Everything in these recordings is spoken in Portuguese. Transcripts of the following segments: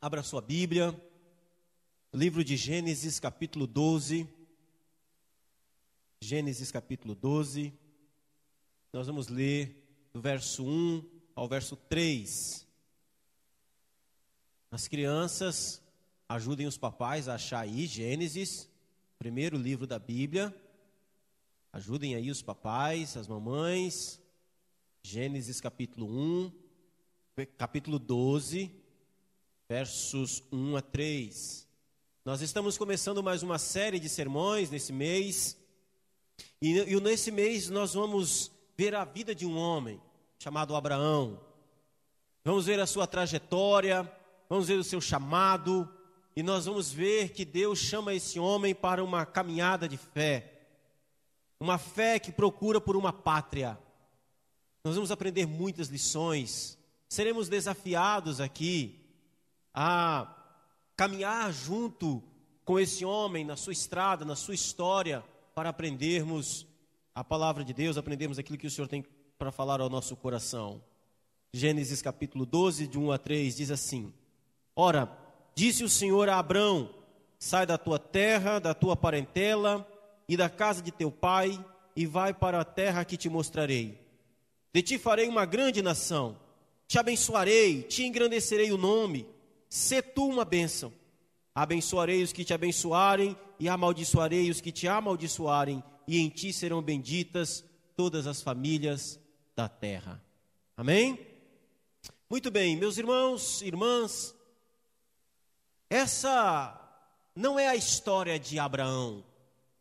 Abra sua Bíblia, livro de Gênesis, capítulo 12. Gênesis, capítulo 12. Nós vamos ler do verso 1 ao verso 3. As crianças, ajudem os papais a achar aí Gênesis, primeiro livro da Bíblia. Ajudem aí os papais, as mamães. Gênesis capítulo 1, capítulo 12, versos 1 a 3. Nós estamos começando mais uma série de sermões nesse mês. E, e nesse mês nós vamos ver a vida de um homem chamado Abraão. Vamos ver a sua trajetória, vamos ver o seu chamado, e nós vamos ver que Deus chama esse homem para uma caminhada de fé. Uma fé que procura por uma pátria. Nós vamos aprender muitas lições. Seremos desafiados aqui a caminhar junto com esse homem na sua estrada, na sua história, para aprendermos a palavra de Deus, aprendermos aquilo que o Senhor tem para falar ao nosso coração. Gênesis capítulo 12, de 1 a 3, diz assim: Ora, disse o Senhor a Abrão: Sai da tua terra, da tua parentela e da casa de teu pai, e vai para a terra que te mostrarei. De ti farei uma grande nação, te abençoarei, te engrandecerei o nome, se tu uma bênção. Abençoarei os que te abençoarem, e amaldiçoarei os que te amaldiçoarem, e em ti serão benditas todas as famílias da terra. Amém? Muito bem, meus irmãos, irmãs, essa não é a história de Abraão,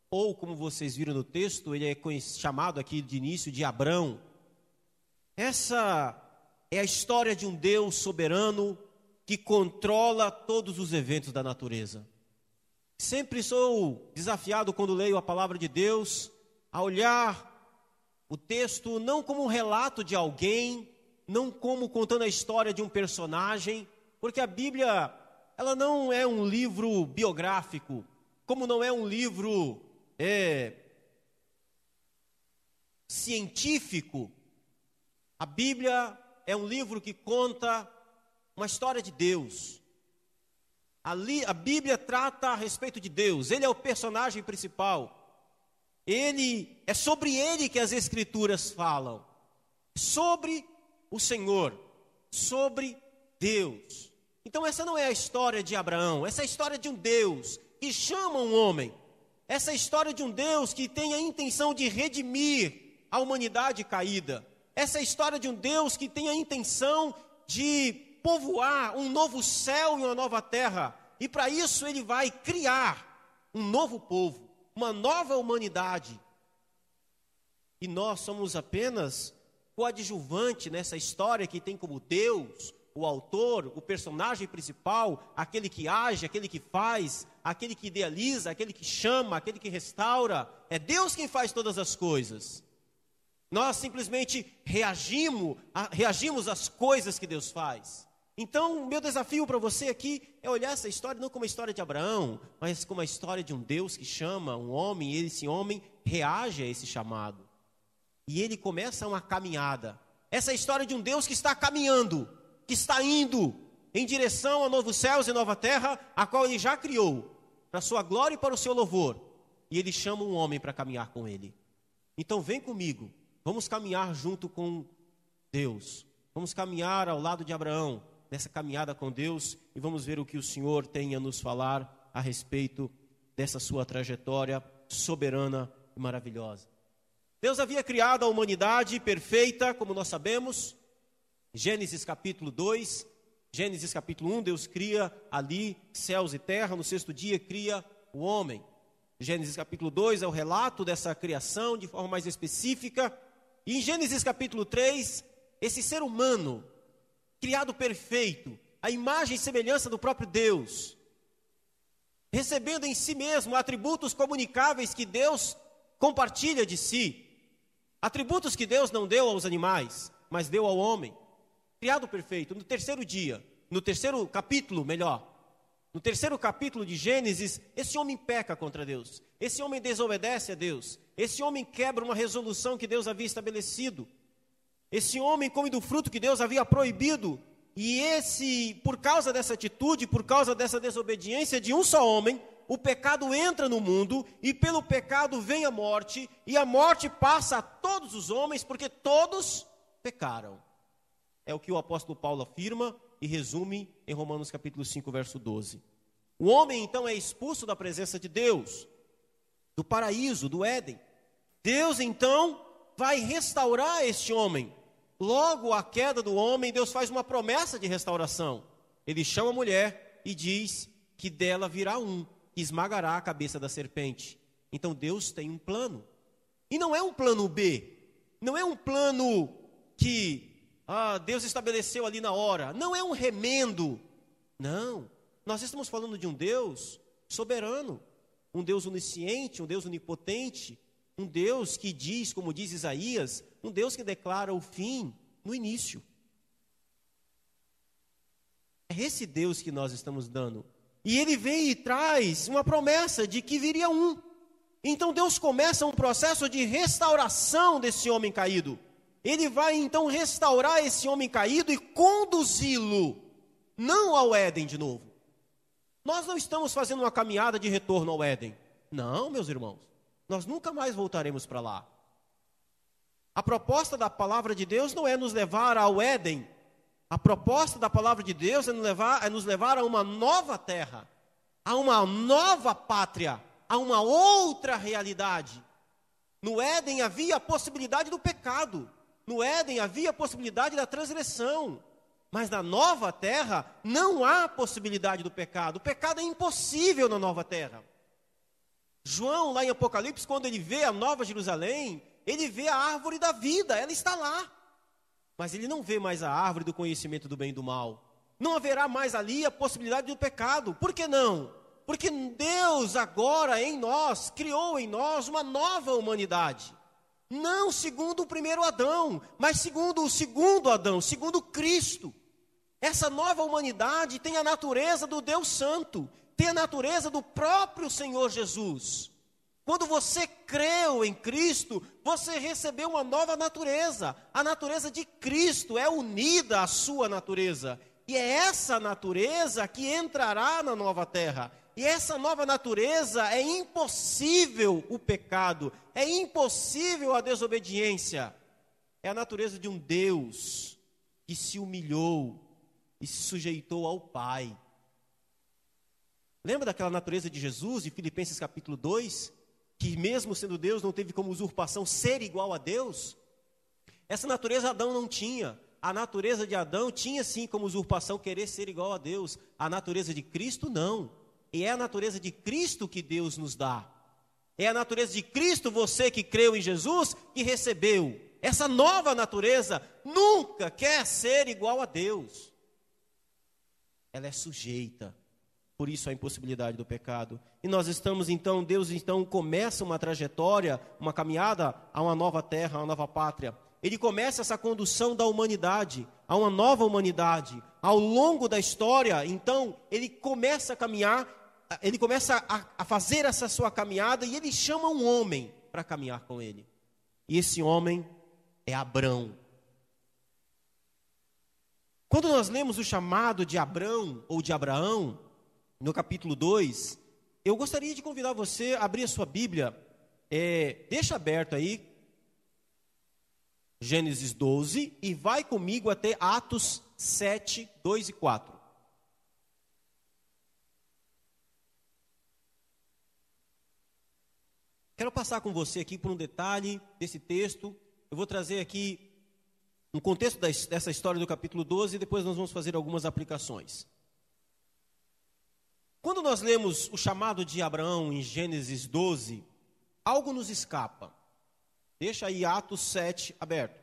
ou como vocês viram no texto, ele é chamado aqui de início de Abrão. Essa é a história de um Deus soberano que controla todos os eventos da natureza. Sempre sou desafiado quando leio a palavra de Deus a olhar o texto não como um relato de alguém, não como contando a história de um personagem, porque a Bíblia, ela não é um livro biográfico, como não é um livro é, científico. A Bíblia é um livro que conta uma história de Deus. A, li, a Bíblia trata a respeito de Deus, ele é o personagem principal. Ele é sobre ele que as escrituras falam. Sobre o Senhor, sobre Deus. Então essa não é a história de Abraão, essa é a história de um Deus que chama um homem essa história de um Deus que tem a intenção de redimir a humanidade caída. Essa história de um Deus que tem a intenção de povoar um novo céu e uma nova terra. E para isso ele vai criar um novo povo, uma nova humanidade. E nós somos apenas coadjuvante nessa história que tem como Deus o autor, o personagem principal, aquele que age, aquele que faz, aquele que idealiza, aquele que chama, aquele que restaura. É Deus quem faz todas as coisas. Nós simplesmente reagimos, reagimos às coisas que Deus faz. Então, meu desafio para você aqui é olhar essa história não como a história de Abraão, mas como a história de um Deus que chama um homem e esse homem reage a esse chamado. E ele começa uma caminhada. Essa é história de um Deus que está caminhando que está indo em direção a novos céus e nova terra, a qual ele já criou, para sua glória e para o seu louvor. E ele chama um homem para caminhar com ele. Então vem comigo, vamos caminhar junto com Deus. Vamos caminhar ao lado de Abraão, nessa caminhada com Deus, e vamos ver o que o Senhor tem a nos falar a respeito dessa sua trajetória soberana e maravilhosa. Deus havia criado a humanidade perfeita, como nós sabemos, Gênesis capítulo 2, Gênesis capítulo 1, Deus cria ali céus e terra, no sexto dia cria o homem. Gênesis capítulo 2 é o relato dessa criação de forma mais específica. E em Gênesis capítulo 3, esse ser humano, criado perfeito, a imagem e semelhança do próprio Deus, recebendo em si mesmo atributos comunicáveis que Deus compartilha de si, atributos que Deus não deu aos animais, mas deu ao homem criado perfeito, no terceiro dia, no terceiro capítulo, melhor, no terceiro capítulo de Gênesis, esse homem peca contra Deus, esse homem desobedece a Deus, esse homem quebra uma resolução que Deus havia estabelecido, esse homem come do fruto que Deus havia proibido, e esse, por causa dessa atitude, por causa dessa desobediência de um só homem, o pecado entra no mundo e pelo pecado vem a morte, e a morte passa a todos os homens, porque todos pecaram. É o que o apóstolo Paulo afirma e resume em Romanos capítulo 5, verso 12. O homem então é expulso da presença de Deus, do paraíso, do Éden. Deus então vai restaurar este homem. Logo a queda do homem, Deus faz uma promessa de restauração. Ele chama a mulher e diz que dela virá um que esmagará a cabeça da serpente. Então Deus tem um plano. E não é um plano B. Não é um plano que ah, Deus estabeleceu ali na hora. Não é um remendo. Não. Nós estamos falando de um Deus soberano, um Deus onisciente, um Deus onipotente, um Deus que diz, como diz Isaías, um Deus que declara o fim no início. É esse Deus que nós estamos dando e ele vem e traz uma promessa de que viria um. Então Deus começa um processo de restauração desse homem caído. Ele vai então restaurar esse homem caído e conduzi-lo, não ao Éden de novo. Nós não estamos fazendo uma caminhada de retorno ao Éden. Não, meus irmãos. Nós nunca mais voltaremos para lá. A proposta da palavra de Deus não é nos levar ao Éden, a proposta da palavra de Deus é nos levar, é nos levar a uma nova terra, a uma nova pátria, a uma outra realidade. No Éden havia a possibilidade do pecado, no Éden havia a possibilidade da transgressão, mas na nova terra não há possibilidade do pecado. O pecado é impossível na nova terra. João, lá em Apocalipse, quando ele vê a nova Jerusalém, ele vê a árvore da vida, ela está lá mas ele não vê mais a árvore do conhecimento do bem e do mal. Não haverá mais ali a possibilidade do pecado. Por que não? Porque Deus agora em nós criou em nós uma nova humanidade. Não segundo o primeiro Adão, mas segundo o segundo Adão, segundo Cristo. Essa nova humanidade tem a natureza do Deus Santo, tem a natureza do próprio Senhor Jesus. Quando você creu em Cristo, você recebeu uma nova natureza. A natureza de Cristo é unida à sua natureza. E é essa natureza que entrará na nova terra. E essa nova natureza é impossível o pecado, é impossível a desobediência. É a natureza de um Deus que se humilhou e se sujeitou ao Pai. Lembra daquela natureza de Jesus, de Filipenses capítulo 2? Que mesmo sendo Deus não teve como usurpação ser igual a Deus, essa natureza Adão não tinha. A natureza de Adão tinha sim como usurpação querer ser igual a Deus. A natureza de Cristo não. E é a natureza de Cristo que Deus nos dá. É a natureza de Cristo, você que creu em Jesus, que recebeu. Essa nova natureza nunca quer ser igual a Deus. Ela é sujeita por isso a impossibilidade do pecado. E nós estamos então, Deus então começa uma trajetória, uma caminhada a uma nova terra, a uma nova pátria. Ele começa essa condução da humanidade, a uma nova humanidade. Ao longo da história, então, ele começa a caminhar, ele começa a, a fazer essa sua caminhada e ele chama um homem para caminhar com ele. E esse homem é Abrão. Quando nós lemos o chamado de Abrão ou de Abraão, no capítulo 2, eu gostaria de convidar você a abrir a sua Bíblia, é, deixa aberto aí, Gênesis 12, e vai comigo até Atos 7, 2 e 4. Quero passar com você aqui por um detalhe desse texto. Eu vou trazer aqui um contexto dessa história do capítulo 12 e depois nós vamos fazer algumas aplicações. Quando nós lemos o chamado de Abraão em Gênesis 12, algo nos escapa. Deixa aí Atos 7 aberto.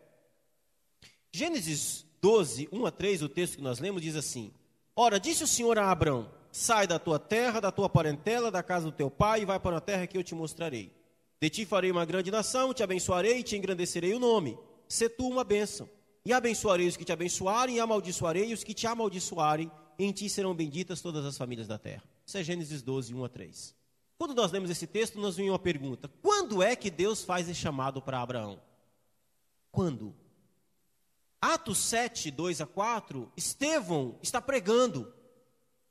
Gênesis 12, 1 a 3, o texto que nós lemos diz assim: Ora, disse o Senhor a Abraão: Sai da tua terra, da tua parentela, da casa do teu pai, e vai para a terra que eu te mostrarei. De ti farei uma grande nação, te abençoarei e te engrandecerei o nome. Se tu uma bênção. E abençoarei os que te abençoarem, e amaldiçoarei os que te amaldiçoarem em ti serão benditas todas as famílias da terra. Isso é Gênesis 12, 1 a 3. Quando nós lemos esse texto, nos vem uma pergunta: quando é que Deus faz esse chamado para Abraão? Quando? Atos 7, 2 a 4, Estevão está pregando.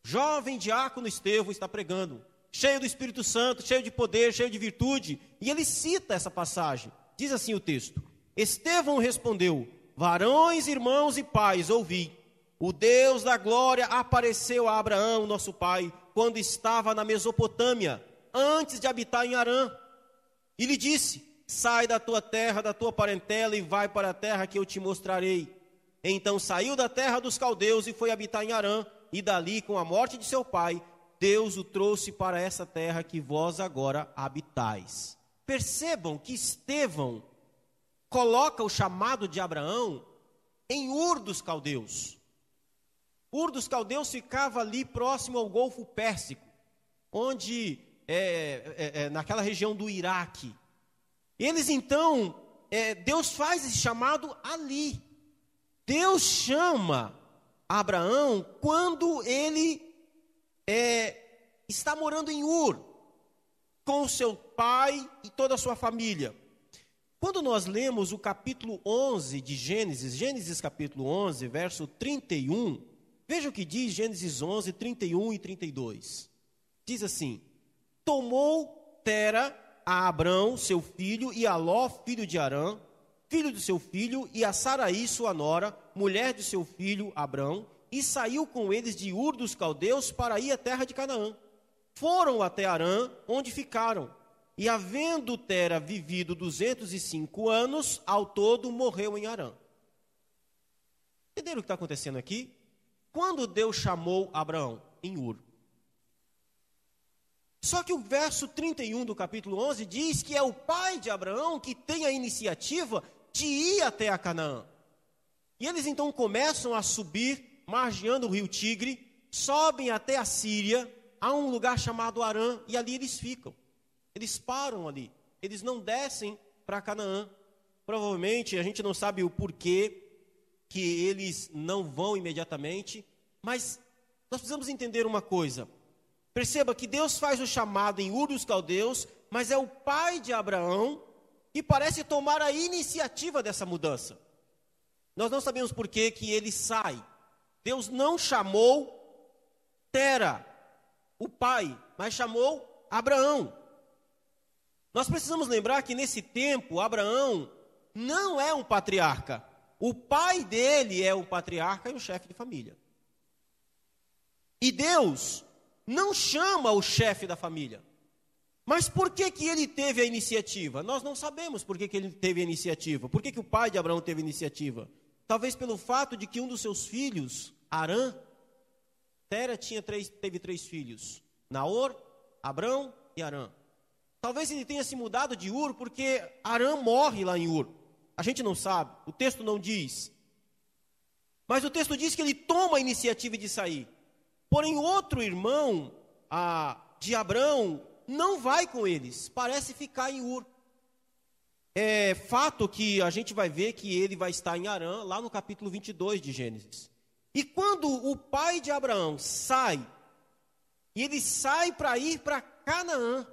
Jovem diácono Estevão está pregando, cheio do Espírito Santo, cheio de poder, cheio de virtude, e ele cita essa passagem. Diz assim o texto: Estevão respondeu: Varões, irmãos e pais, ouvi. O Deus da glória apareceu a Abraão, nosso pai, quando estava na Mesopotâmia, antes de habitar em Arã. E lhe disse: Sai da tua terra, da tua parentela e vai para a terra que eu te mostrarei. Então saiu da terra dos caldeus e foi habitar em Arã, e dali, com a morte de seu pai, Deus o trouxe para essa terra que vós agora habitais. Percebam que Estevão coloca o chamado de Abraão em Ur dos caldeus. Ur dos caldeus ficava ali próximo ao Golfo Pérsico, onde, é, é, é, naquela região do Iraque. Eles então, é, Deus faz esse chamado ali. Deus chama Abraão quando ele é, está morando em Ur, com seu pai e toda a sua família. Quando nós lemos o capítulo 11 de Gênesis, Gênesis capítulo 11, verso 31, veja o que diz Gênesis 11, 31 e 32. Diz assim: Tomou Tera a Abrão, seu filho, e a Ló, filho de Arã, filho do seu filho, e a Saraí, sua nora, mulher de seu filho Abrão, e saiu com eles de Ur dos caldeus para ir à terra de Canaã. Foram até Arã, onde ficaram. E havendo Tera vivido 205 anos, ao todo morreu em Arã. Entenderam o que está acontecendo aqui? Quando Deus chamou Abraão em Ur, só que o verso 31 do capítulo 11 diz que é o pai de Abraão que tem a iniciativa de ir até a Canaã. E eles então começam a subir, margeando o rio Tigre, sobem até a Síria, a um lugar chamado Arã, e ali eles ficam. Eles param ali, eles não descem para Canaã. Provavelmente a gente não sabe o porquê que eles não vão imediatamente, mas nós precisamos entender uma coisa. Perceba que Deus faz o chamado em Ur dos Caldeus, mas é o pai de Abraão que parece tomar a iniciativa dessa mudança. Nós não sabemos por que, que ele sai. Deus não chamou Tera, o pai, mas chamou Abraão. Nós precisamos lembrar que nesse tempo, Abraão não é um patriarca. O pai dele é o patriarca e o chefe de família. E Deus não chama o chefe da família. Mas por que, que ele teve a iniciativa? Nós não sabemos por que, que ele teve a iniciativa. Por que, que o pai de Abraão teve a iniciativa? Talvez pelo fato de que um dos seus filhos, Arã, Tera tinha três, teve três filhos: Naor, Abrão e Arã. Talvez ele tenha se mudado de Ur porque Arã morre lá em Ur. A gente não sabe, o texto não diz. Mas o texto diz que ele toma a iniciativa de sair. Porém, outro irmão a, de Abraão não vai com eles, parece ficar em Ur. É fato que a gente vai ver que ele vai estar em Arã, lá no capítulo 22 de Gênesis. E quando o pai de Abraão sai, e ele sai para ir para Canaã,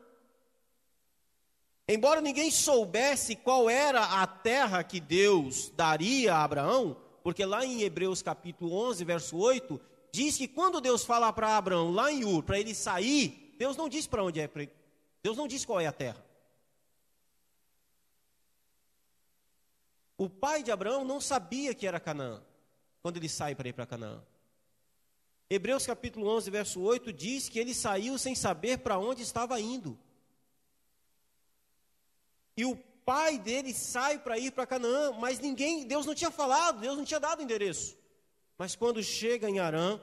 embora ninguém soubesse qual era a terra que Deus daria a Abraão, porque lá em Hebreus capítulo 11, verso 8, diz que quando Deus fala para Abraão lá em Ur, para ele sair, Deus não diz para onde é, Deus não diz qual é a terra. O pai de Abraão não sabia que era Canaã, quando ele sai para ir para Canaã. Hebreus capítulo 11, verso 8 diz que ele saiu sem saber para onde estava indo. E o pai dele sai para ir para Canaã, mas ninguém, Deus não tinha falado, Deus não tinha dado endereço. Mas quando chega em Arã,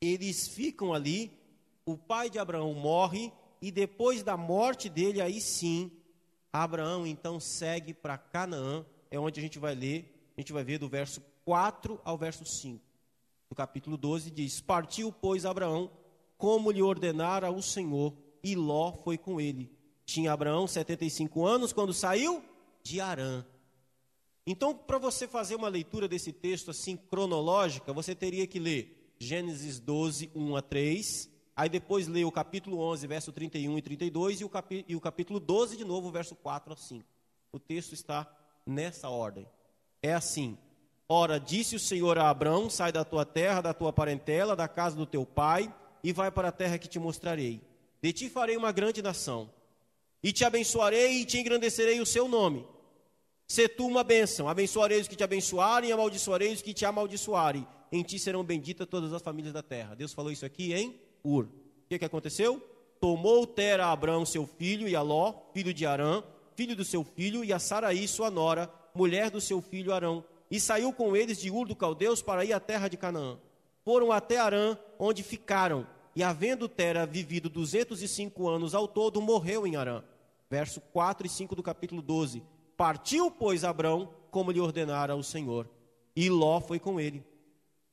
eles ficam ali, o pai de Abraão morre, e depois da morte dele, aí sim, Abraão então segue para Canaã, é onde a gente vai ler, a gente vai ver do verso 4 ao verso 5. No capítulo 12 diz: Partiu, pois, Abraão, como lhe ordenara o Senhor, e Ló foi com ele. Tinha Abraão 75 anos quando saiu de Arã. Então, para você fazer uma leitura desse texto assim cronológica, você teria que ler Gênesis 12, 1 a 3, aí depois ler o capítulo 11, verso 31 e 32 e o, capi e o capítulo 12 de novo, verso 4 a 5. O texto está nessa ordem. É assim: Ora, disse o Senhor a Abrão: Sai da tua terra, da tua parentela, da casa do teu pai, e vai para a terra que te mostrarei. De ti farei uma grande nação, e te abençoarei e te engrandecerei o seu nome. Se tu uma bênção, abençoarei os que te abençoarem, amaldiçoarei os que te amaldiçoarem. Em ti serão benditas todas as famílias da terra. Deus falou isso aqui em Ur. O que, que aconteceu? Tomou Tera a Abrão, seu filho, e a Ló, filho de Arã, filho do seu filho, e a Saraí, sua nora, mulher do seu filho Arão, e saiu com eles de Ur do Caldeus para ir à terra de Canaã. Foram até Arã, onde ficaram, e havendo Tera vivido 205 anos ao todo, morreu em Arã. Verso 4 e 5 do capítulo 12. Partiu, pois, Abrão, como lhe ordenara o Senhor, e Ló foi com ele.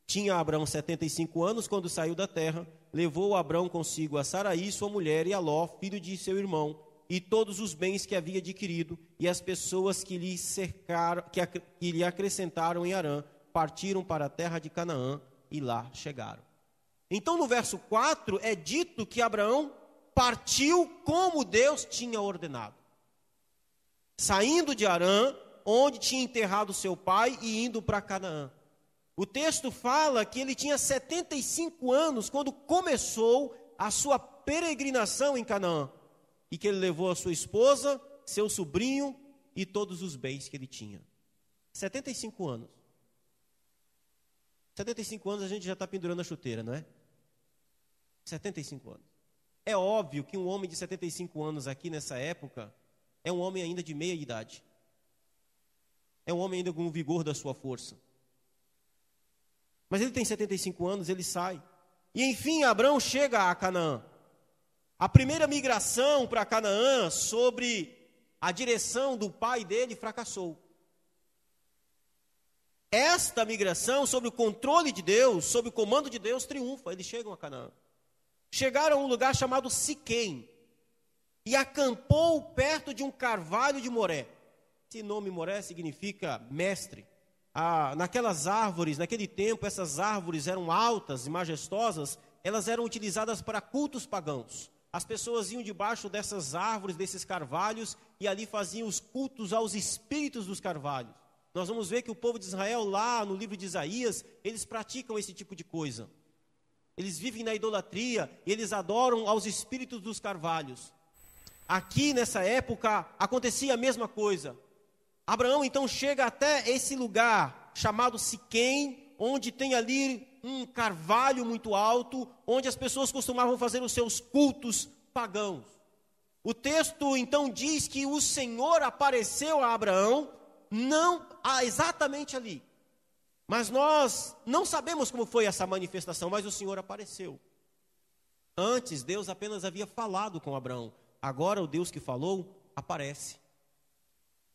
Tinha Abrão 75 anos quando saiu da terra, levou Abrão consigo a Saraí, sua mulher, e a Ló, filho de seu irmão, e todos os bens que havia adquirido, e as pessoas que lhe cercaram, que, que lhe acrescentaram em Arã, partiram para a terra de Canaã e lá chegaram. Então, no verso 4 é dito que Abraão partiu como Deus tinha ordenado. Saindo de Arã, onde tinha enterrado seu pai, e indo para Canaã. O texto fala que ele tinha 75 anos quando começou a sua peregrinação em Canaã e que ele levou a sua esposa, seu sobrinho e todos os bens que ele tinha. 75 anos. 75 anos a gente já está pendurando a chuteira, não é? 75 anos. É óbvio que um homem de 75 anos aqui nessa época é um homem ainda de meia idade. É um homem ainda com o vigor da sua força. Mas ele tem 75 anos, ele sai. E enfim, Abraão chega a Canaã. A primeira migração para Canaã sobre a direção do pai dele fracassou. Esta migração, sob o controle de Deus, sob o comando de Deus, triunfa. Eles chegam a Canaã. Chegaram a um lugar chamado Siquém e acampou perto de um carvalho de Moré. Esse nome Moré significa mestre. Ah, naquelas árvores, naquele tempo, essas árvores eram altas e majestosas, elas eram utilizadas para cultos pagãos. As pessoas iam debaixo dessas árvores, desses carvalhos, e ali faziam os cultos aos espíritos dos carvalhos. Nós vamos ver que o povo de Israel, lá no livro de Isaías, eles praticam esse tipo de coisa. Eles vivem na idolatria e eles adoram aos espíritos dos carvalhos. Aqui nessa época acontecia a mesma coisa. Abraão então chega até esse lugar chamado Siquém, onde tem ali um carvalho muito alto, onde as pessoas costumavam fazer os seus cultos pagãos. O texto então diz que o Senhor apareceu a Abraão, não exatamente ali. Mas nós não sabemos como foi essa manifestação, mas o Senhor apareceu. Antes, Deus apenas havia falado com Abraão. Agora, o Deus que falou aparece.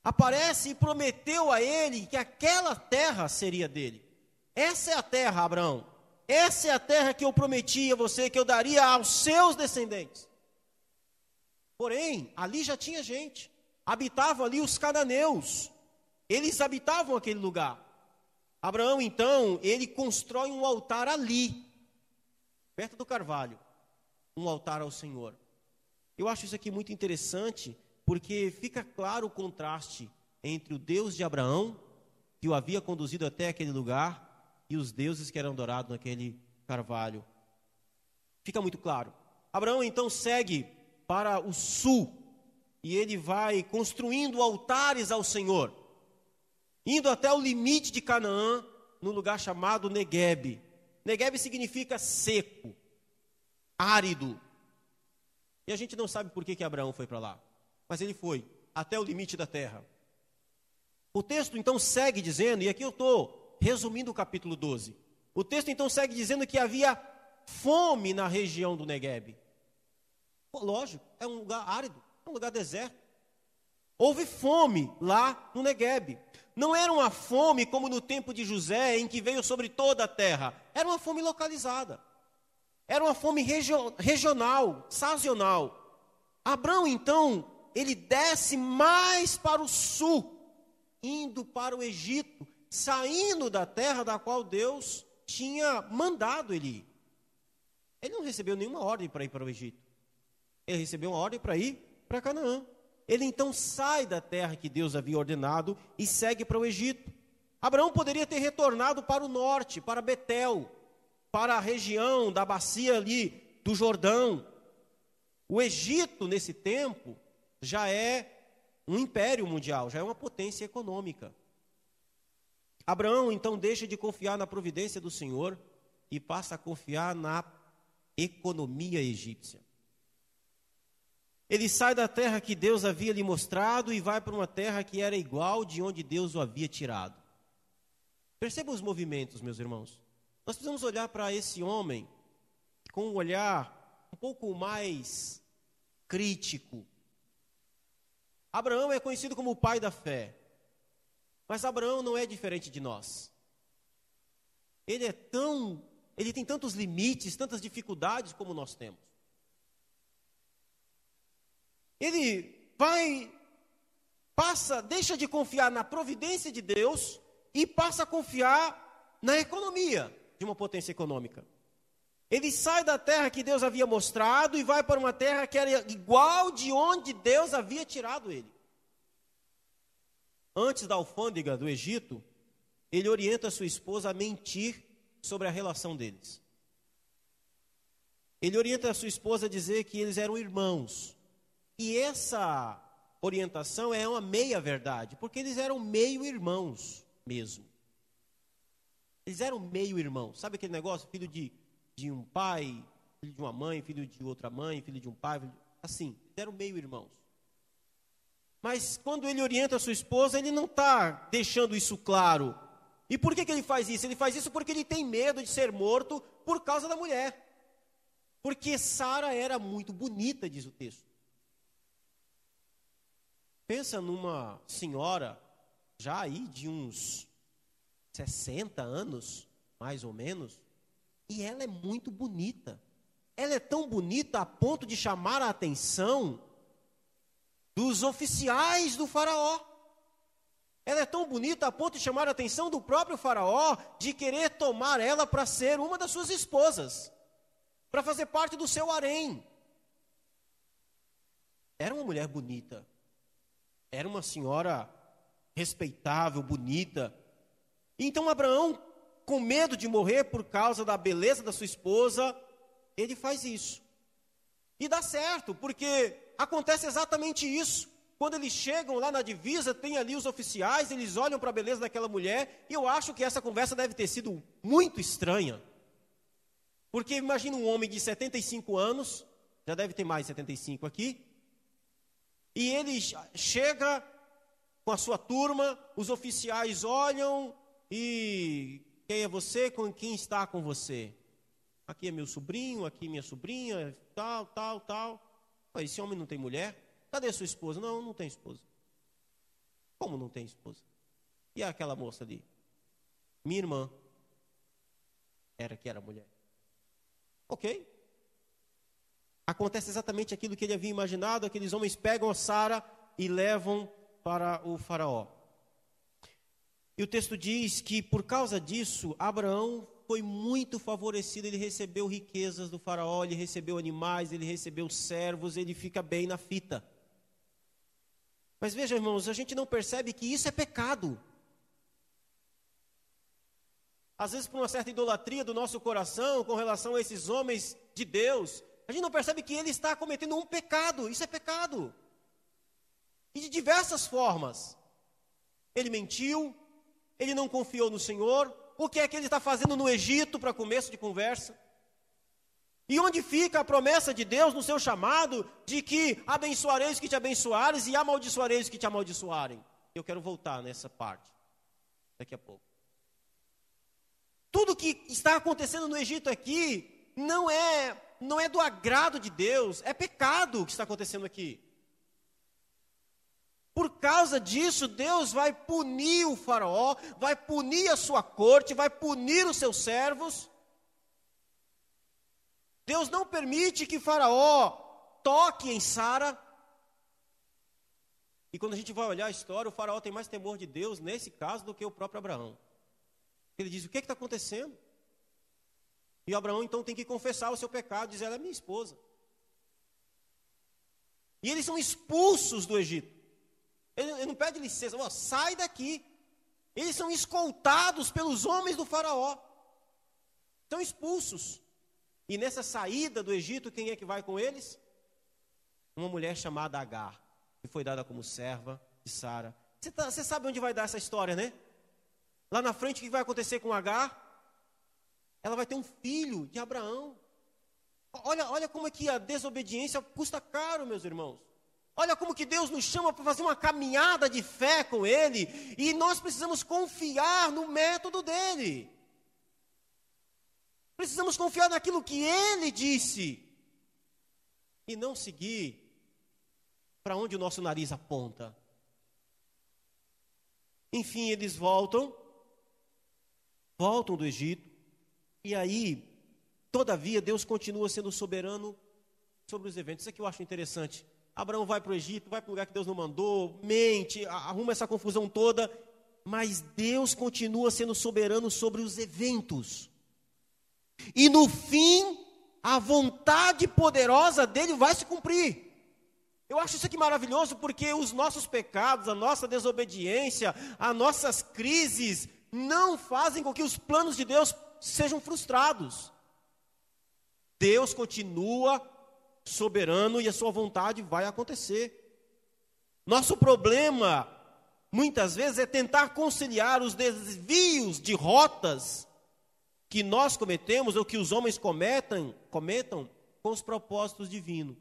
Aparece e prometeu a ele que aquela terra seria dele. Essa é a terra, Abraão. Essa é a terra que eu prometi a você que eu daria aos seus descendentes. Porém, ali já tinha gente. Habitavam ali os cananeus. Eles habitavam aquele lugar. Abraão, então, ele constrói um altar ali, perto do carvalho. Um altar ao Senhor. Eu acho isso aqui muito interessante, porque fica claro o contraste entre o Deus de Abraão, que o havia conduzido até aquele lugar, e os deuses que eram adorados naquele carvalho. Fica muito claro. Abraão então segue para o sul e ele vai construindo altares ao Senhor, indo até o limite de Canaã, no lugar chamado Negueb. Negueb significa seco, árido. E a gente não sabe por que, que Abraão foi para lá, mas ele foi até o limite da terra. O texto então segue dizendo, e aqui eu estou resumindo o capítulo 12. O texto então segue dizendo que havia fome na região do Negueb. Lógico, é um lugar árido, é um lugar deserto. Houve fome lá no Negueb. Não era uma fome como no tempo de José, em que veio sobre toda a terra. Era uma fome localizada. Era uma fome regio regional, sazonal. Abraão, então, ele desce mais para o sul, indo para o Egito, saindo da terra da qual Deus tinha mandado ele ir. Ele não recebeu nenhuma ordem para ir para o Egito. Ele recebeu uma ordem para ir para Canaã. Ele então sai da terra que Deus havia ordenado e segue para o Egito. Abraão poderia ter retornado para o norte, para Betel, para a região da bacia ali do Jordão. O Egito, nesse tempo, já é um império mundial, já é uma potência econômica. Abraão então deixa de confiar na providência do Senhor e passa a confiar na economia egípcia. Ele sai da terra que Deus havia lhe mostrado e vai para uma terra que era igual de onde Deus o havia tirado. Perceba os movimentos, meus irmãos. Nós precisamos olhar para esse homem com um olhar um pouco mais crítico. Abraão é conhecido como o pai da fé. Mas Abraão não é diferente de nós. Ele é tão, ele tem tantos limites, tantas dificuldades como nós temos. Ele vai, passa, deixa de confiar na providência de Deus e passa a confiar na economia de uma potência econômica. Ele sai da terra que Deus havia mostrado e vai para uma terra que era igual de onde Deus havia tirado ele. Antes da alfândega do Egito, ele orienta sua esposa a mentir sobre a relação deles. Ele orienta a sua esposa a dizer que eles eram irmãos, e essa orientação é uma meia-verdade, porque eles eram meio-irmãos mesmo. Eles eram meio-irmãos. Sabe aquele negócio? Filho de, de um pai, filho de uma mãe, filho de outra mãe, filho de um pai. De... Assim, eles eram meio-irmãos. Mas quando ele orienta a sua esposa, ele não está deixando isso claro. E por que, que ele faz isso? Ele faz isso porque ele tem medo de ser morto por causa da mulher. Porque Sara era muito bonita, diz o texto. Pensa numa senhora já aí de uns 60 anos, mais ou menos, e ela é muito bonita. Ela é tão bonita a ponto de chamar a atenção dos oficiais do Faraó. Ela é tão bonita a ponto de chamar a atenção do próprio Faraó de querer tomar ela para ser uma das suas esposas, para fazer parte do seu harém. Era uma mulher bonita. Era uma senhora respeitável, bonita. Então Abraão, com medo de morrer por causa da beleza da sua esposa, ele faz isso. E dá certo, porque acontece exatamente isso. Quando eles chegam lá na divisa, tem ali os oficiais, eles olham para a beleza daquela mulher, e eu acho que essa conversa deve ter sido muito estranha. Porque imagina um homem de 75 anos, já deve ter mais de 75 aqui, e ele chega com a sua turma, os oficiais olham e quem é você? Com quem está com você? Aqui é meu sobrinho, aqui minha sobrinha, tal, tal, tal. Esse homem não tem mulher? Cadê sua esposa? Não, não tem esposa. Como não tem esposa? E aquela moça ali? Minha irmã. Era que era mulher. Ok. Acontece exatamente aquilo que ele havia imaginado: aqueles homens pegam a Sara e levam para o Faraó. E o texto diz que por causa disso, Abraão foi muito favorecido, ele recebeu riquezas do Faraó, ele recebeu animais, ele recebeu servos, ele fica bem na fita. Mas veja, irmãos, a gente não percebe que isso é pecado. Às vezes, por uma certa idolatria do nosso coração com relação a esses homens de Deus, a gente não percebe que ele está cometendo um pecado. Isso é pecado. E de diversas formas. Ele mentiu, ele não confiou no Senhor. O que é que ele está fazendo no Egito, para começo de conversa? E onde fica a promessa de Deus no seu chamado de que abençoarei os que te abençoares e amaldiçoarei os que te amaldiçoarem? Eu quero voltar nessa parte daqui a pouco. Tudo que está acontecendo no Egito aqui não é não é do agrado de Deus, é pecado o que está acontecendo aqui. Por causa disso, Deus vai punir o Faraó, vai punir a sua corte, vai punir os seus servos. Deus não permite que Faraó toque em Sara. E quando a gente vai olhar a história, o Faraó tem mais temor de Deus nesse caso do que o próprio Abraão. Ele diz: O que é está acontecendo? E Abraão então tem que confessar o seu pecado, diz: Ela é minha esposa. E eles são expulsos do Egito. Ele, ele não pede licença, oh, sai daqui. Eles são escoltados pelos homens do Faraó. São expulsos. E nessa saída do Egito, quem é que vai com eles? Uma mulher chamada Agar, que foi dada como serva de Sara. Você, tá, você sabe onde vai dar essa história, né? Lá na frente, o que vai acontecer com Agar? Ela vai ter um filho de Abraão. Olha, olha como é que a desobediência custa caro, meus irmãos. Olha como que Deus nos chama para fazer uma caminhada de fé com Ele, e nós precisamos confiar no método dele. Precisamos confiar naquilo que Ele disse, e não seguir para onde o nosso nariz aponta. Enfim, eles voltam, voltam do Egito, e aí, todavia, Deus continua sendo soberano sobre os eventos. Isso aqui eu acho interessante. Abraão vai para o Egito, vai para o lugar que Deus não mandou, mente, arruma essa confusão toda, mas Deus continua sendo soberano sobre os eventos. E no fim, a vontade poderosa dele vai se cumprir. Eu acho isso aqui maravilhoso porque os nossos pecados, a nossa desobediência, as nossas crises não fazem com que os planos de Deus sejam frustrados. Deus continua soberano e a sua vontade vai acontecer. Nosso problema, muitas vezes, é tentar conciliar os desvios de rotas que nós cometemos ou que os homens cometam, cometam com os propósitos divinos.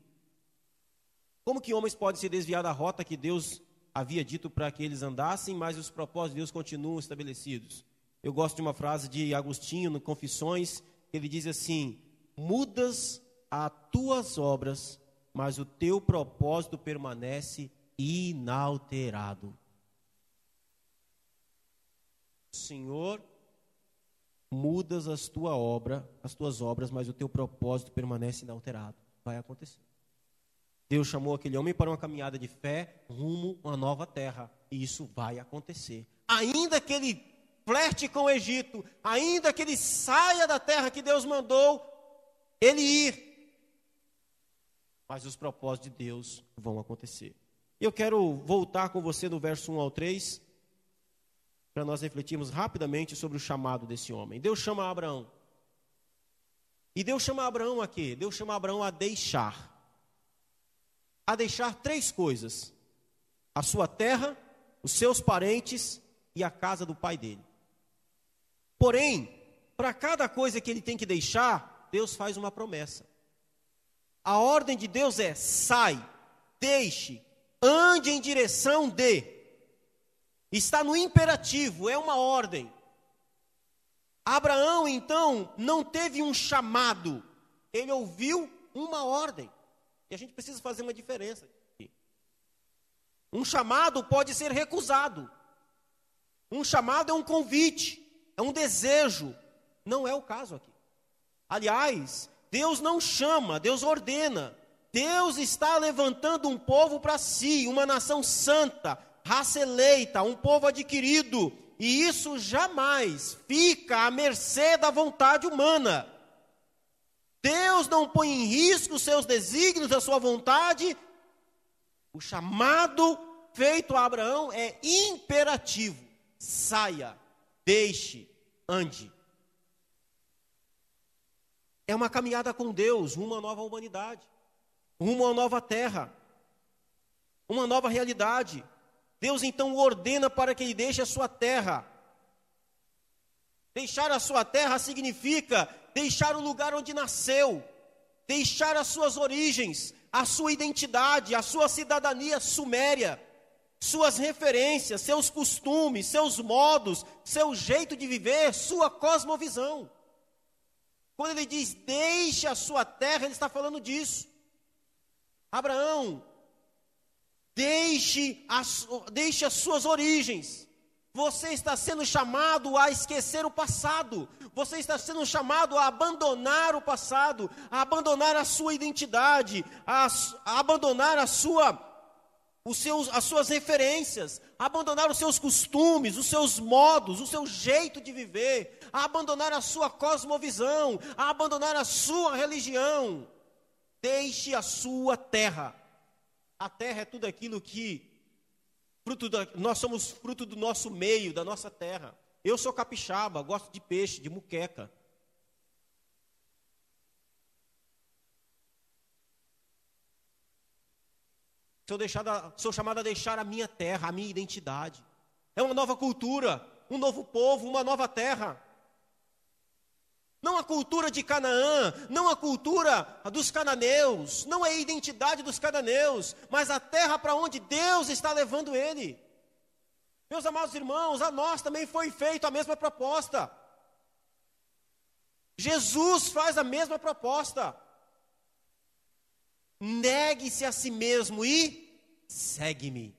Como que homens podem se desviar da rota que Deus havia dito para que eles andassem, mas os propósitos de Deus continuam estabelecidos? Eu gosto de uma frase de Agostinho no Confissões, ele diz assim: Mudas as tuas obras, mas o teu propósito permanece inalterado. Senhor, mudas as tua obra, as tuas obras, mas o teu propósito permanece inalterado. Vai acontecer. Deus chamou aquele homem para uma caminhada de fé rumo a uma nova terra, e isso vai acontecer. Ainda que ele flerte com o Egito, ainda que ele saia da terra que Deus mandou ele ir, mas os propósitos de Deus vão acontecer. Eu quero voltar com você no verso 1 ao 3, para nós refletirmos rapidamente sobre o chamado desse homem. Deus chama Abraão. E Deus chama Abraão a quê? Deus chama Abraão a deixar. A deixar três coisas: a sua terra, os seus parentes e a casa do pai dele. Porém, para cada coisa que ele tem que deixar, Deus faz uma promessa. A ordem de Deus é: sai, deixe, ande em direção de. Está no imperativo, é uma ordem. Abraão, então, não teve um chamado, ele ouviu uma ordem. E a gente precisa fazer uma diferença. Aqui. Um chamado pode ser recusado. Um chamado é um convite, é um desejo. Não é o caso aqui. Aliás, Deus não chama, Deus ordena. Deus está levantando um povo para si, uma nação santa, raça eleita, um povo adquirido, e isso jamais fica à mercê da vontade humana. Deus não põe em risco os seus desígnios, a sua vontade. O chamado feito a Abraão é imperativo: saia, deixe, ande. É uma caminhada com Deus, rumo a nova humanidade, rumo a nova terra, uma nova realidade. Deus então ordena para que ele deixe a sua terra. Deixar a sua terra significa deixar o lugar onde nasceu, deixar as suas origens, a sua identidade, a sua cidadania suméria, suas referências, seus costumes, seus modos, seu jeito de viver, sua cosmovisão. Quando ele diz deixe a sua terra, ele está falando disso. Abraão, deixe as, deixe as suas origens. Você está sendo chamado a esquecer o passado. Você está sendo chamado a abandonar o passado, a abandonar a sua identidade, a, a abandonar a sua os seus, as suas referências, abandonar os seus costumes, os seus modos, o seu jeito de viver, a abandonar a sua cosmovisão, a abandonar a sua religião. Deixe a sua terra. A terra é tudo aquilo que fruto da, nós somos fruto do nosso meio, da nossa terra. Eu sou capixaba, gosto de peixe, de muqueca. Sou, deixada, sou chamado a deixar a minha terra, a minha identidade. É uma nova cultura, um novo povo, uma nova terra. Não a cultura de Canaã, não a cultura dos cananeus, não é a identidade dos cananeus, mas a terra para onde Deus está levando ele. Meus amados irmãos, a nós também foi feita a mesma proposta. Jesus faz a mesma proposta. Negue-se a si mesmo e segue-me.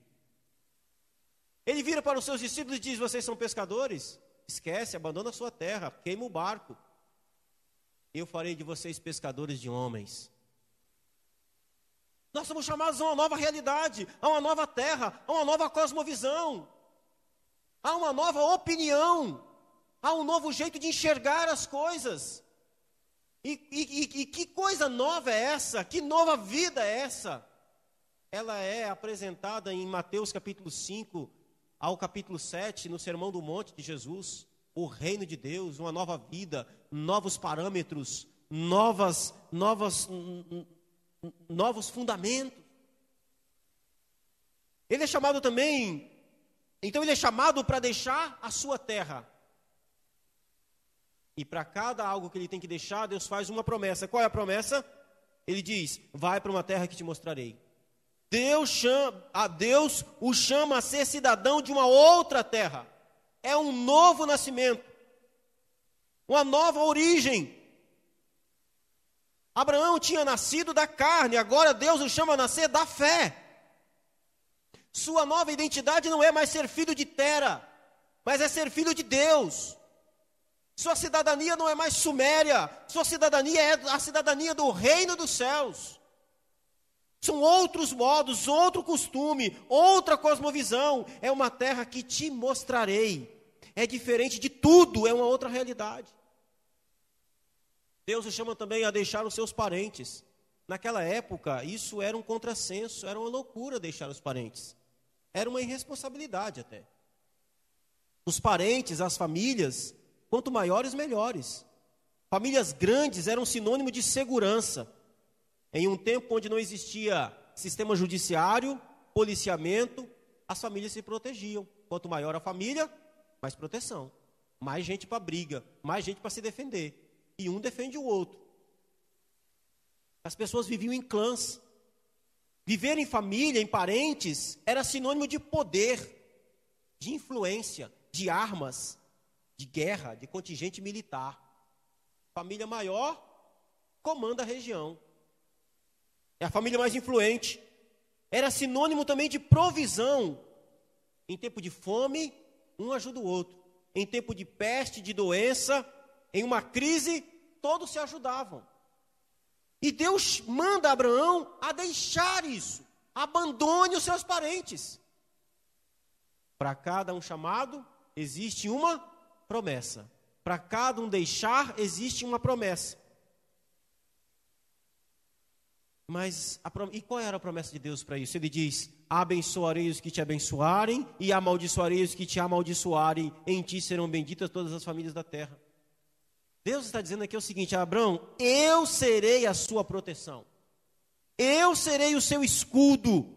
Ele vira para os seus discípulos e diz: Vocês são pescadores? Esquece, abandona a sua terra, queima o barco. Eu farei de vocês pescadores de homens. Nós somos chamados a uma nova realidade, a uma nova terra, a uma nova cosmovisão, a uma nova opinião, a um novo jeito de enxergar as coisas. E, e, e, que coisa nova é essa? Que nova vida é essa? Ela é apresentada em Mateus capítulo 5 ao capítulo 7, no Sermão do Monte de Jesus. O reino de Deus, uma nova vida, novos parâmetros, novas, novas, novos fundamentos. Ele é chamado também, então ele é chamado para deixar a sua terra. E para cada algo que ele tem que deixar, Deus faz uma promessa. Qual é a promessa? Ele diz: Vai para uma terra que te mostrarei. Deus, chama, a Deus o chama a ser cidadão de uma outra terra. É um novo nascimento, uma nova origem. Abraão tinha nascido da carne, agora Deus o chama a nascer da fé. Sua nova identidade não é mais ser filho de Tera, mas é ser filho de Deus. Sua cidadania não é mais suméria, sua cidadania é a cidadania do reino dos céus. São outros modos, outro costume, outra cosmovisão. É uma terra que te mostrarei. É diferente de tudo, é uma outra realidade. Deus o chama também a deixar os seus parentes. Naquela época, isso era um contrassenso, era uma loucura deixar os parentes. Era uma irresponsabilidade até. Os parentes, as famílias, Quanto maiores, melhores. Famílias grandes eram sinônimo de segurança. Em um tempo onde não existia sistema judiciário, policiamento, as famílias se protegiam. Quanto maior a família, mais proteção. Mais gente para briga, mais gente para se defender. E um defende o outro. As pessoas viviam em clãs. Viver em família, em parentes, era sinônimo de poder, de influência, de armas de guerra, de contingente militar. Família maior comanda a região. É a família mais influente. Era sinônimo também de provisão. Em tempo de fome, um ajuda o outro. Em tempo de peste, de doença, em uma crise, todos se ajudavam. E Deus manda Abraão a deixar isso. Abandone os seus parentes. Para cada um chamado, existe uma promessa. Para cada um deixar, existe uma promessa. Mas, a, e qual era a promessa de Deus para isso? Ele diz: Abençoarei os que te abençoarem, e amaldiçoarei os que te amaldiçoarem, em ti serão benditas todas as famílias da terra. Deus está dizendo aqui o seguinte: Abraão, eu serei a sua proteção, eu serei o seu escudo,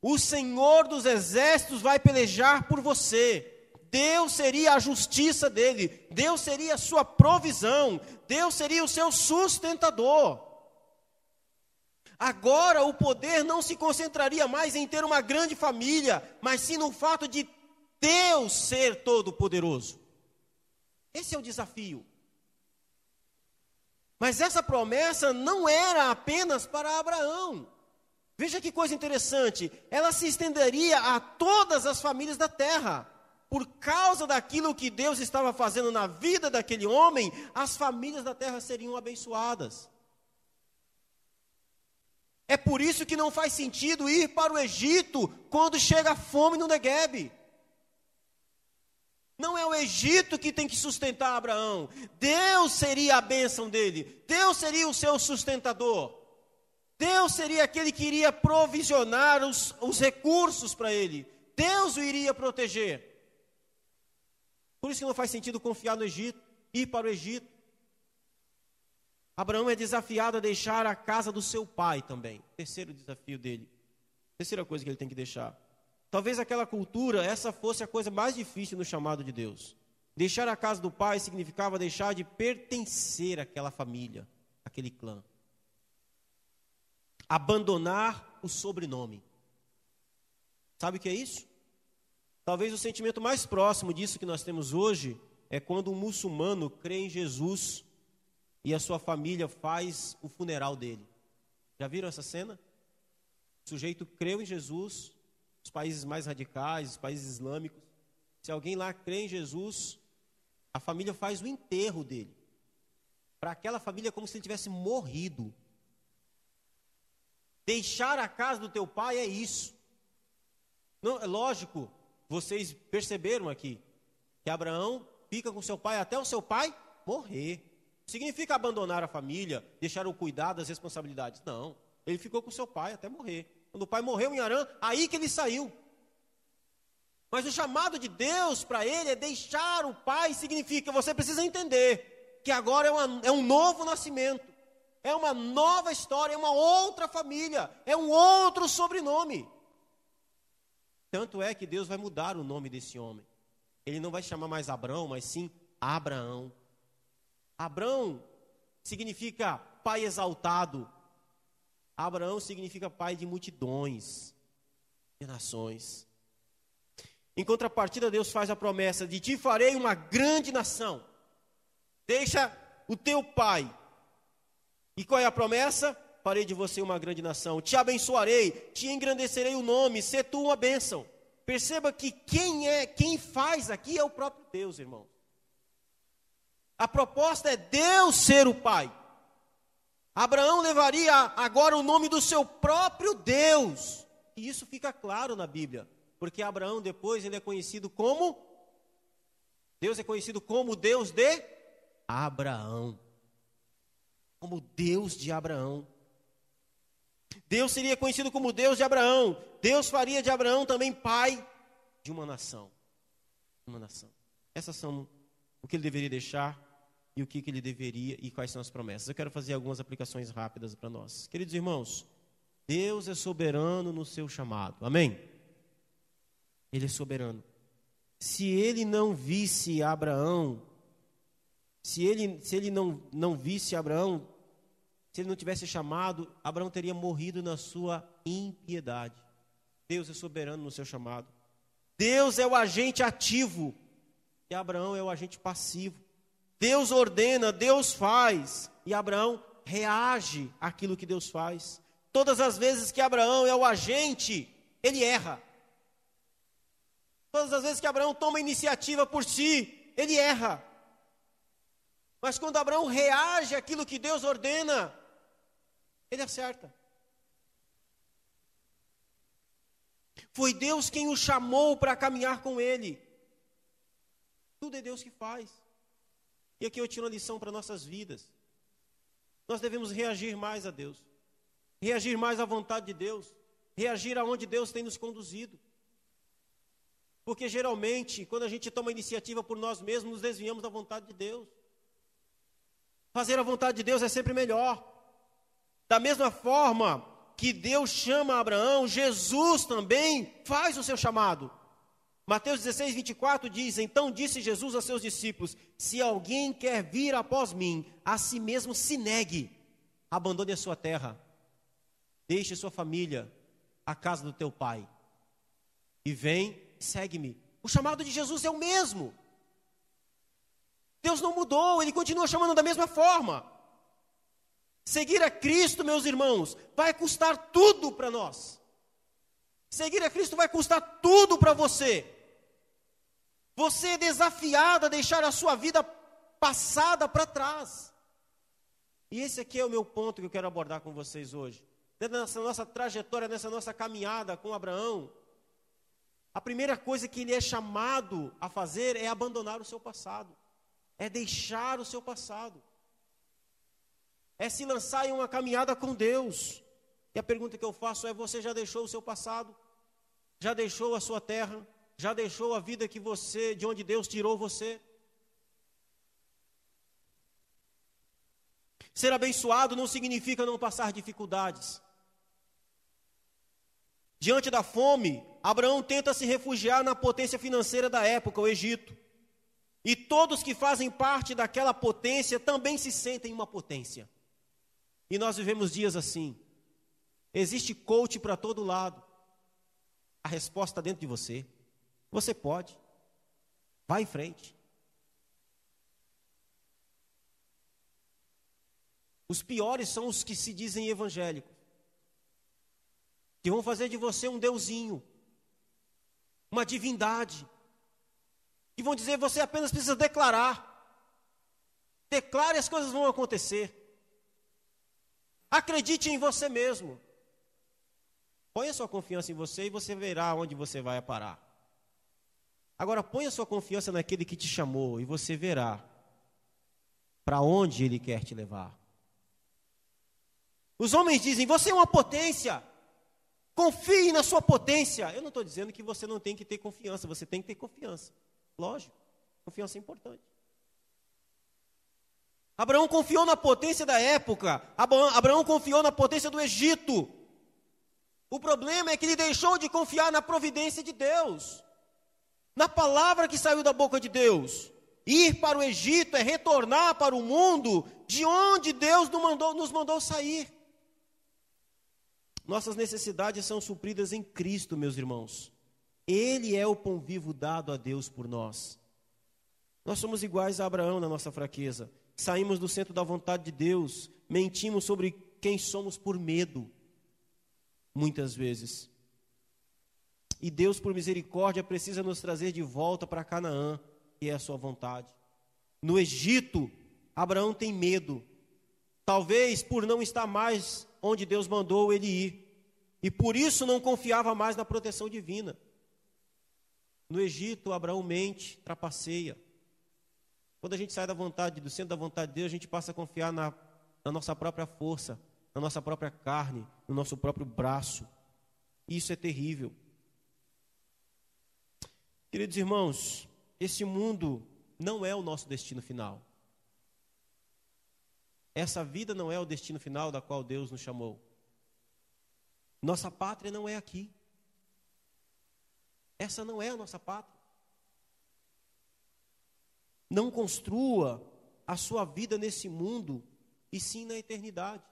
o Senhor dos exércitos vai pelejar por você. Deus seria a justiça dele, Deus seria a sua provisão, Deus seria o seu sustentador. Agora o poder não se concentraria mais em ter uma grande família, mas sim no fato de Deus ser todo-poderoso. Esse é o desafio. Mas essa promessa não era apenas para Abraão. Veja que coisa interessante, ela se estenderia a todas as famílias da terra por causa daquilo que Deus estava fazendo na vida daquele homem, as famílias da terra seriam abençoadas. É por isso que não faz sentido ir para o Egito quando chega a fome no Negueb. Não é o Egito que tem que sustentar Abraão. Deus seria a bênção dele. Deus seria o seu sustentador. Deus seria aquele que iria provisionar os, os recursos para ele. Deus o iria proteger. Por isso que não faz sentido confiar no Egito, ir para o Egito. Abraão é desafiado a deixar a casa do seu pai também. Terceiro desafio dele. Terceira coisa que ele tem que deixar. Talvez aquela cultura, essa fosse a coisa mais difícil no chamado de Deus. Deixar a casa do pai significava deixar de pertencer àquela família, àquele clã. Abandonar o sobrenome. Sabe o que é isso? Talvez o sentimento mais próximo disso que nós temos hoje é quando um muçulmano crê em Jesus e a sua família faz o funeral dele. Já viram essa cena? O sujeito creu em Jesus, os países mais radicais, os países islâmicos. Se alguém lá crê em Jesus, a família faz o enterro dele. Para aquela família é como se ele tivesse morrido. Deixar a casa do teu pai é isso. Não, é lógico, vocês perceberam aqui que Abraão fica com seu pai até o seu pai morrer. Significa abandonar a família, deixar o cuidado das responsabilidades. Não. Ele ficou com seu pai até morrer. Quando o pai morreu em Arã, aí que ele saiu. Mas o chamado de Deus para ele é deixar o pai, significa, você precisa entender que agora é, uma, é um novo nascimento, é uma nova história, é uma outra família, é um outro sobrenome. Tanto é que Deus vai mudar o nome desse homem. Ele não vai chamar mais Abraão, mas sim Abraão. Abraão significa pai exaltado. Abraão significa pai de multidões, de nações. Em contrapartida, Deus faz a promessa de te farei uma grande nação. Deixa o teu pai. E qual é a promessa? Farei de você uma grande nação, te abençoarei, te engrandecerei o nome, ser tu uma bênção. Perceba que quem é, quem faz aqui é o próprio Deus, irmão. A proposta é Deus ser o pai. Abraão levaria agora o nome do seu próprio Deus. E isso fica claro na Bíblia, porque Abraão depois ele é conhecido como Deus é conhecido como Deus de Abraão. Como Deus de Abraão. Deus seria conhecido como Deus de Abraão. Deus faria de Abraão também pai de uma nação. Uma nação. Essas são o que ele deveria deixar e o que, ele deveria e quais são as promessas. Eu quero fazer algumas aplicações rápidas para nós. Queridos irmãos, Deus é soberano no seu chamado. Amém? Ele é soberano. Se ele não visse Abraão, se ele, se ele não, não visse Abraão se ele não tivesse chamado, Abraão teria morrido na sua impiedade. Deus é soberano no seu chamado. Deus é o agente ativo e Abraão é o agente passivo. Deus ordena, Deus faz e Abraão reage àquilo que Deus faz. Todas as vezes que Abraão é o agente, ele erra. Todas as vezes que Abraão toma iniciativa por si, ele erra. Mas quando Abraão reage àquilo que Deus ordena, ele acerta. Foi Deus quem o chamou para caminhar com ele. Tudo é Deus que faz. E aqui eu tiro uma lição para nossas vidas. Nós devemos reagir mais a Deus, reagir mais à vontade de Deus, reagir aonde Deus tem nos conduzido. Porque geralmente, quando a gente toma iniciativa por nós mesmos, nos desviamos da vontade de Deus. Fazer a vontade de Deus é sempre melhor. Da mesma forma que Deus chama Abraão, Jesus também faz o seu chamado. Mateus 16, 24 diz: Então disse Jesus a seus discípulos: Se alguém quer vir após mim, a si mesmo se negue, abandone a sua terra, deixe sua família, a casa do teu pai, e vem, segue-me. O chamado de Jesus é o mesmo. Deus não mudou, ele continua chamando da mesma forma. Seguir a Cristo, meus irmãos, vai custar tudo para nós. Seguir a Cristo vai custar tudo para você. Você é desafiado a deixar a sua vida passada para trás. E esse aqui é o meu ponto que eu quero abordar com vocês hoje. Nessa nossa trajetória, nessa nossa caminhada com Abraão, a primeira coisa que ele é chamado a fazer é abandonar o seu passado, é deixar o seu passado é se lançar em uma caminhada com Deus. E a pergunta que eu faço é: você já deixou o seu passado? Já deixou a sua terra? Já deixou a vida que você, de onde Deus tirou você? Ser abençoado não significa não passar dificuldades. Diante da fome, Abraão tenta se refugiar na potência financeira da época, o Egito. E todos que fazem parte daquela potência também se sentem uma potência. E nós vivemos dias assim. Existe coach para todo lado. A resposta está dentro de você. Você pode. Vá em frente. Os piores são os que se dizem evangélicos, que vão fazer de você um deusinho, uma divindade, que vão dizer você apenas precisa declarar. Declare as coisas vão acontecer. Acredite em você mesmo. Ponha sua confiança em você e você verá onde você vai parar. Agora ponha sua confiança naquele que te chamou e você verá para onde ele quer te levar. Os homens dizem: Você é uma potência. Confie na sua potência. Eu não estou dizendo que você não tem que ter confiança, você tem que ter confiança. Lógico, confiança é importante. Abraão confiou na potência da época. Abraão confiou na potência do Egito. O problema é que ele deixou de confiar na providência de Deus, na palavra que saiu da boca de Deus. Ir para o Egito é retornar para o mundo de onde Deus nos mandou, nos mandou sair. Nossas necessidades são supridas em Cristo, meus irmãos. Ele é o pão vivo dado a Deus por nós. Nós somos iguais a Abraão na nossa fraqueza. Saímos do centro da vontade de Deus, mentimos sobre quem somos por medo, muitas vezes. E Deus, por misericórdia, precisa nos trazer de volta para Canaã, que é a sua vontade. No Egito, Abraão tem medo, talvez por não estar mais onde Deus mandou ele ir. E por isso não confiava mais na proteção divina. No Egito, Abraão mente, trapaceia. Quando a gente sai da vontade, do centro da vontade de Deus, a gente passa a confiar na, na nossa própria força, na nossa própria carne, no nosso próprio braço. Isso é terrível. Queridos irmãos, esse mundo não é o nosso destino final. Essa vida não é o destino final da qual Deus nos chamou. Nossa pátria não é aqui. Essa não é a nossa pátria. Não construa a sua vida nesse mundo e sim na eternidade.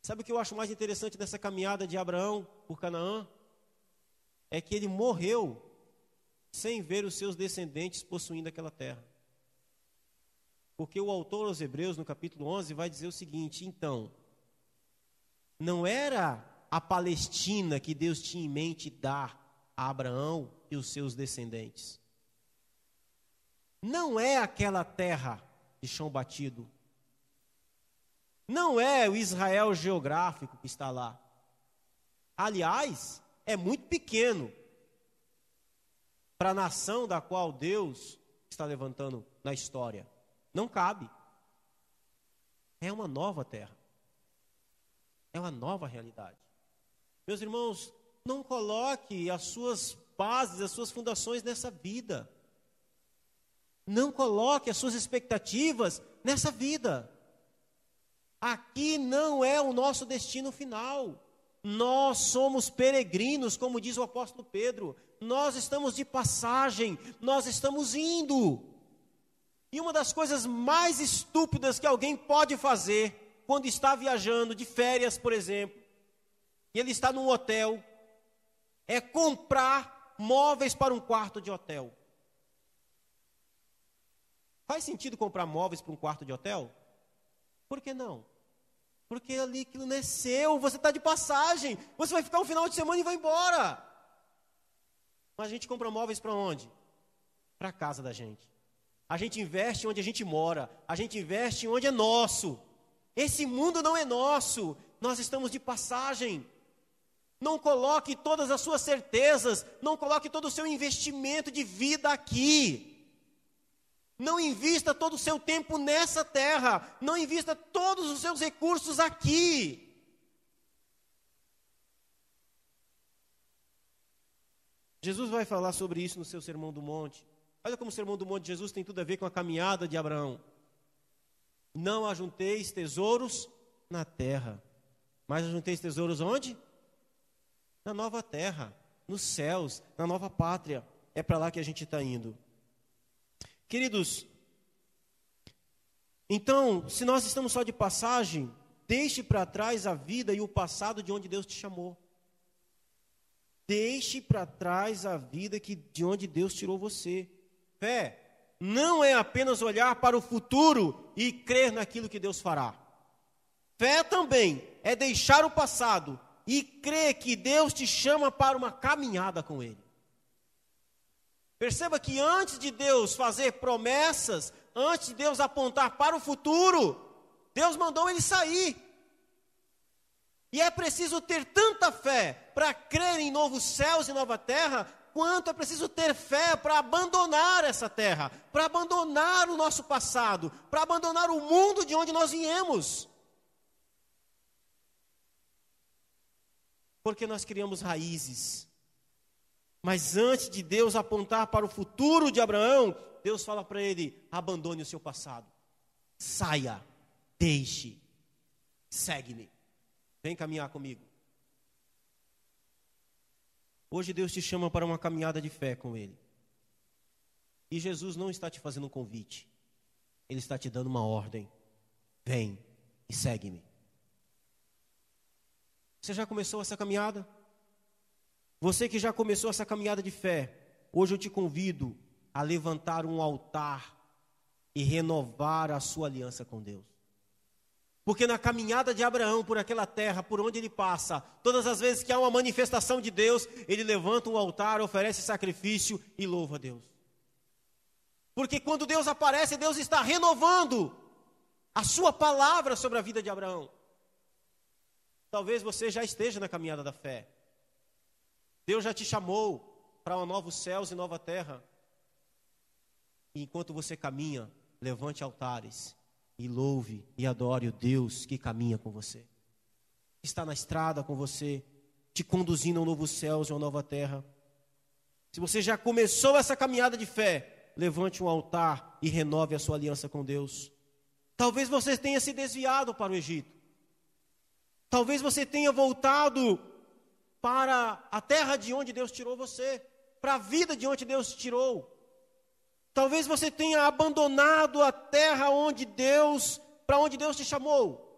Sabe o que eu acho mais interessante dessa caminhada de Abraão por Canaã? É que ele morreu sem ver os seus descendentes possuindo aquela terra. Porque o autor aos Hebreus, no capítulo 11, vai dizer o seguinte: então, não era a Palestina que Deus tinha em mente dar a Abraão e os seus descendentes. Não é aquela terra de chão batido. Não é o Israel geográfico que está lá. Aliás, é muito pequeno para a nação da qual Deus está levantando na história. Não cabe. É uma nova terra. É uma nova realidade. Meus irmãos, não coloque as suas bases, as suas fundações nessa vida. Não coloque as suas expectativas nessa vida. Aqui não é o nosso destino final. Nós somos peregrinos, como diz o apóstolo Pedro. Nós estamos de passagem, nós estamos indo. E uma das coisas mais estúpidas que alguém pode fazer quando está viajando de férias, por exemplo, e ele está num hotel, é comprar móveis para um quarto de hotel. Faz sentido comprar móveis para um quarto de hotel? Por que não? Porque ali aquilo não é seu, você está de passagem, você vai ficar um final de semana e vai embora. Mas a gente compra móveis para onde? Para a casa da gente. A gente investe onde a gente mora, a gente investe onde é nosso. Esse mundo não é nosso, nós estamos de passagem. Não coloque todas as suas certezas, não coloque todo o seu investimento de vida aqui. Não invista todo o seu tempo nessa terra, não invista todos os seus recursos aqui. Jesus vai falar sobre isso no seu Sermão do Monte. Olha como o Sermão do Monte de Jesus tem tudo a ver com a caminhada de Abraão. Não ajunteis tesouros na terra, mas ajunteis tesouros onde? Na nova terra, nos céus, na nova pátria. É para lá que a gente está indo. Queridos, então, se nós estamos só de passagem, deixe para trás a vida e o passado de onde Deus te chamou. Deixe para trás a vida que de onde Deus tirou você. Fé não é apenas olhar para o futuro e crer naquilo que Deus fará. Fé também é deixar o passado e crer que Deus te chama para uma caminhada com Ele. Perceba que antes de Deus fazer promessas, antes de Deus apontar para o futuro, Deus mandou ele sair. E é preciso ter tanta fé para crer em novos céus e nova terra, quanto é preciso ter fé para abandonar essa terra, para abandonar o nosso passado, para abandonar o mundo de onde nós viemos. Porque nós criamos raízes. Mas antes de Deus apontar para o futuro de Abraão, Deus fala para ele: abandone o seu passado, saia, deixe, segue-me. Vem caminhar comigo. Hoje Deus te chama para uma caminhada de fé com Ele. E Jesus não está te fazendo um convite, Ele está te dando uma ordem. Vem e segue-me. Você já começou essa caminhada? Você que já começou essa caminhada de fé, hoje eu te convido a levantar um altar e renovar a sua aliança com Deus. Porque na caminhada de Abraão por aquela terra, por onde ele passa, todas as vezes que há uma manifestação de Deus, ele levanta um altar, oferece sacrifício e louva a Deus. Porque quando Deus aparece, Deus está renovando a sua palavra sobre a vida de Abraão. Talvez você já esteja na caminhada da fé. Deus já te chamou para um novos céus e nova terra. E enquanto você caminha, levante altares e louve e adore o Deus que caminha com você. Está na estrada com você, te conduzindo a um novo céu e uma nova terra. Se você já começou essa caminhada de fé, levante um altar e renove a sua aliança com Deus. Talvez você tenha se desviado para o Egito. Talvez você tenha voltado para a terra de onde Deus tirou você, para a vida de onde Deus te tirou. Talvez você tenha abandonado a terra onde Deus, para onde Deus te chamou.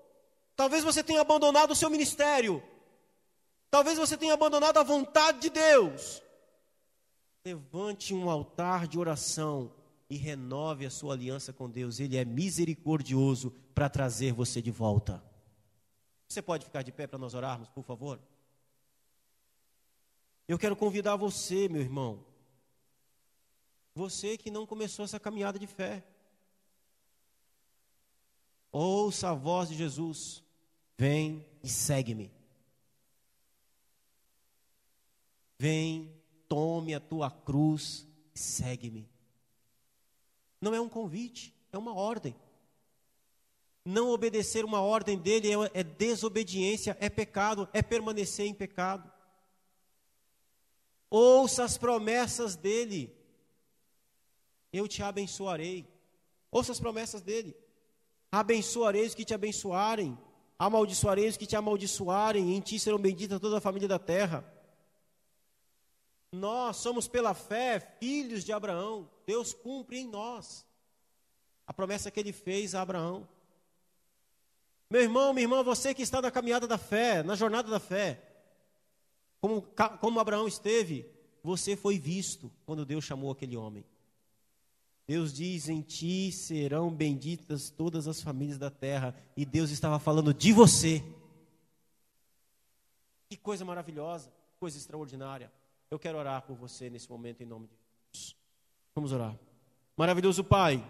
Talvez você tenha abandonado o seu ministério. Talvez você tenha abandonado a vontade de Deus. Levante um altar de oração e renove a sua aliança com Deus. Ele é misericordioso para trazer você de volta. Você pode ficar de pé para nós orarmos, por favor? Eu quero convidar você, meu irmão, você que não começou essa caminhada de fé. Ouça a voz de Jesus. Vem e segue-me. Vem, tome a tua cruz e segue-me. Não é um convite, é uma ordem. Não obedecer uma ordem dele é, é desobediência, é pecado, é permanecer em pecado. Ouça as promessas dele eu te abençoarei. Ouça as promessas dele. Abençoarei os que te abençoarem, amaldiçoarei os que te amaldiçoarem, em ti serão benditas toda a família da terra. Nós somos pela fé filhos de Abraão. Deus cumpre em nós a promessa que ele fez a Abraão. Meu irmão, minha irmã, você que está na caminhada da fé, na jornada da fé, como, como Abraão esteve, você foi visto quando Deus chamou aquele homem. Deus diz: Em ti serão benditas todas as famílias da terra. E Deus estava falando de você. Que coisa maravilhosa, coisa extraordinária. Eu quero orar por você nesse momento em nome de Jesus. Vamos orar. Maravilhoso Pai,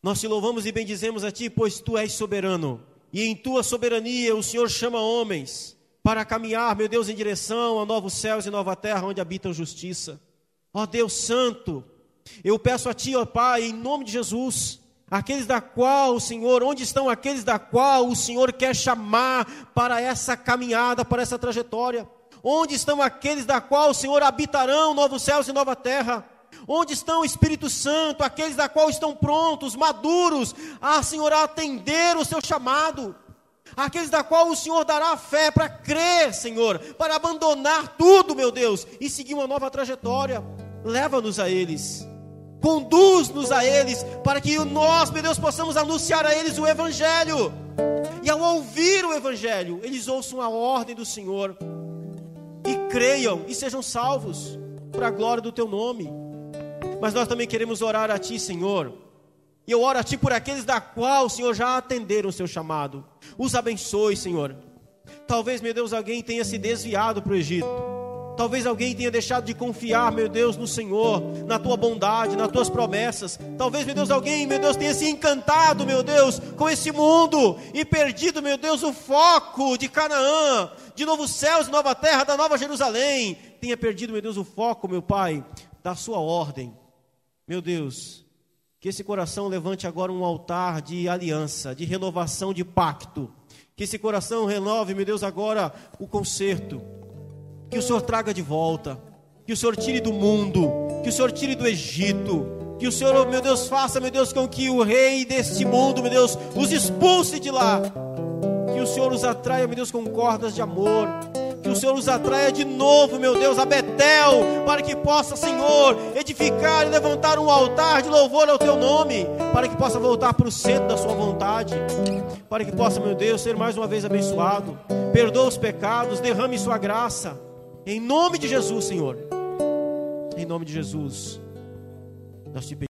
nós te louvamos e bendizemos a Ti, pois Tu és soberano. E em Tua soberania o Senhor chama homens para caminhar, meu Deus, em direção a novos céus e nova terra onde habita a justiça. Ó Deus Santo, eu peço a Ti, ó Pai, em nome de Jesus, aqueles da qual, Senhor, onde estão aqueles da qual o Senhor quer chamar para essa caminhada, para essa trajetória? Onde estão aqueles da qual, Senhor, habitarão novos céus e nova terra? Onde estão o Espírito Santo, aqueles da qual estão prontos, maduros, a Senhor atender o seu chamado? Aqueles da qual o Senhor dará fé para crer, Senhor, para abandonar tudo, meu Deus, e seguir uma nova trajetória. Leva-nos a eles. Conduz-nos a eles, para que nós, meu Deus, possamos anunciar a eles o Evangelho. E ao ouvir o Evangelho, eles ouçam a ordem do Senhor e creiam e sejam salvos para a glória do Teu nome. Mas nós também queremos orar a Ti, Senhor. E eu oro a Ti por aqueles da qual, Senhor, já atenderam o Seu chamado. Os abençoe, Senhor. Talvez, meu Deus, alguém tenha se desviado para o Egito. Talvez alguém tenha deixado de confiar, meu Deus, no Senhor, na tua bondade, nas tuas promessas. Talvez, meu Deus, alguém, meu Deus, tenha se encantado, meu Deus, com esse mundo e perdido, meu Deus, o foco de Canaã, de novos céus nova terra, da nova Jerusalém. Tenha perdido, meu Deus, o foco, meu Pai, da sua ordem. Meu Deus, que esse coração levante agora um altar de aliança, de renovação de pacto. Que esse coração renove, meu Deus, agora o conserto que o Senhor traga de volta, que o Senhor tire do mundo, que o Senhor tire do Egito, que o Senhor, meu Deus, faça, meu Deus, com que o rei deste mundo, meu Deus, os expulse de lá, que o Senhor os atraia, meu Deus, com cordas de amor, que o Senhor os atraia de novo, meu Deus, a Betel, para que possa, Senhor, edificar e levantar um altar de louvor ao teu nome, para que possa voltar para o centro da sua vontade, para que possa, meu Deus, ser mais uma vez abençoado, perdoa os pecados, derrame sua graça. Em nome de Jesus, Senhor. Em nome de Jesus. Nós te pedimos.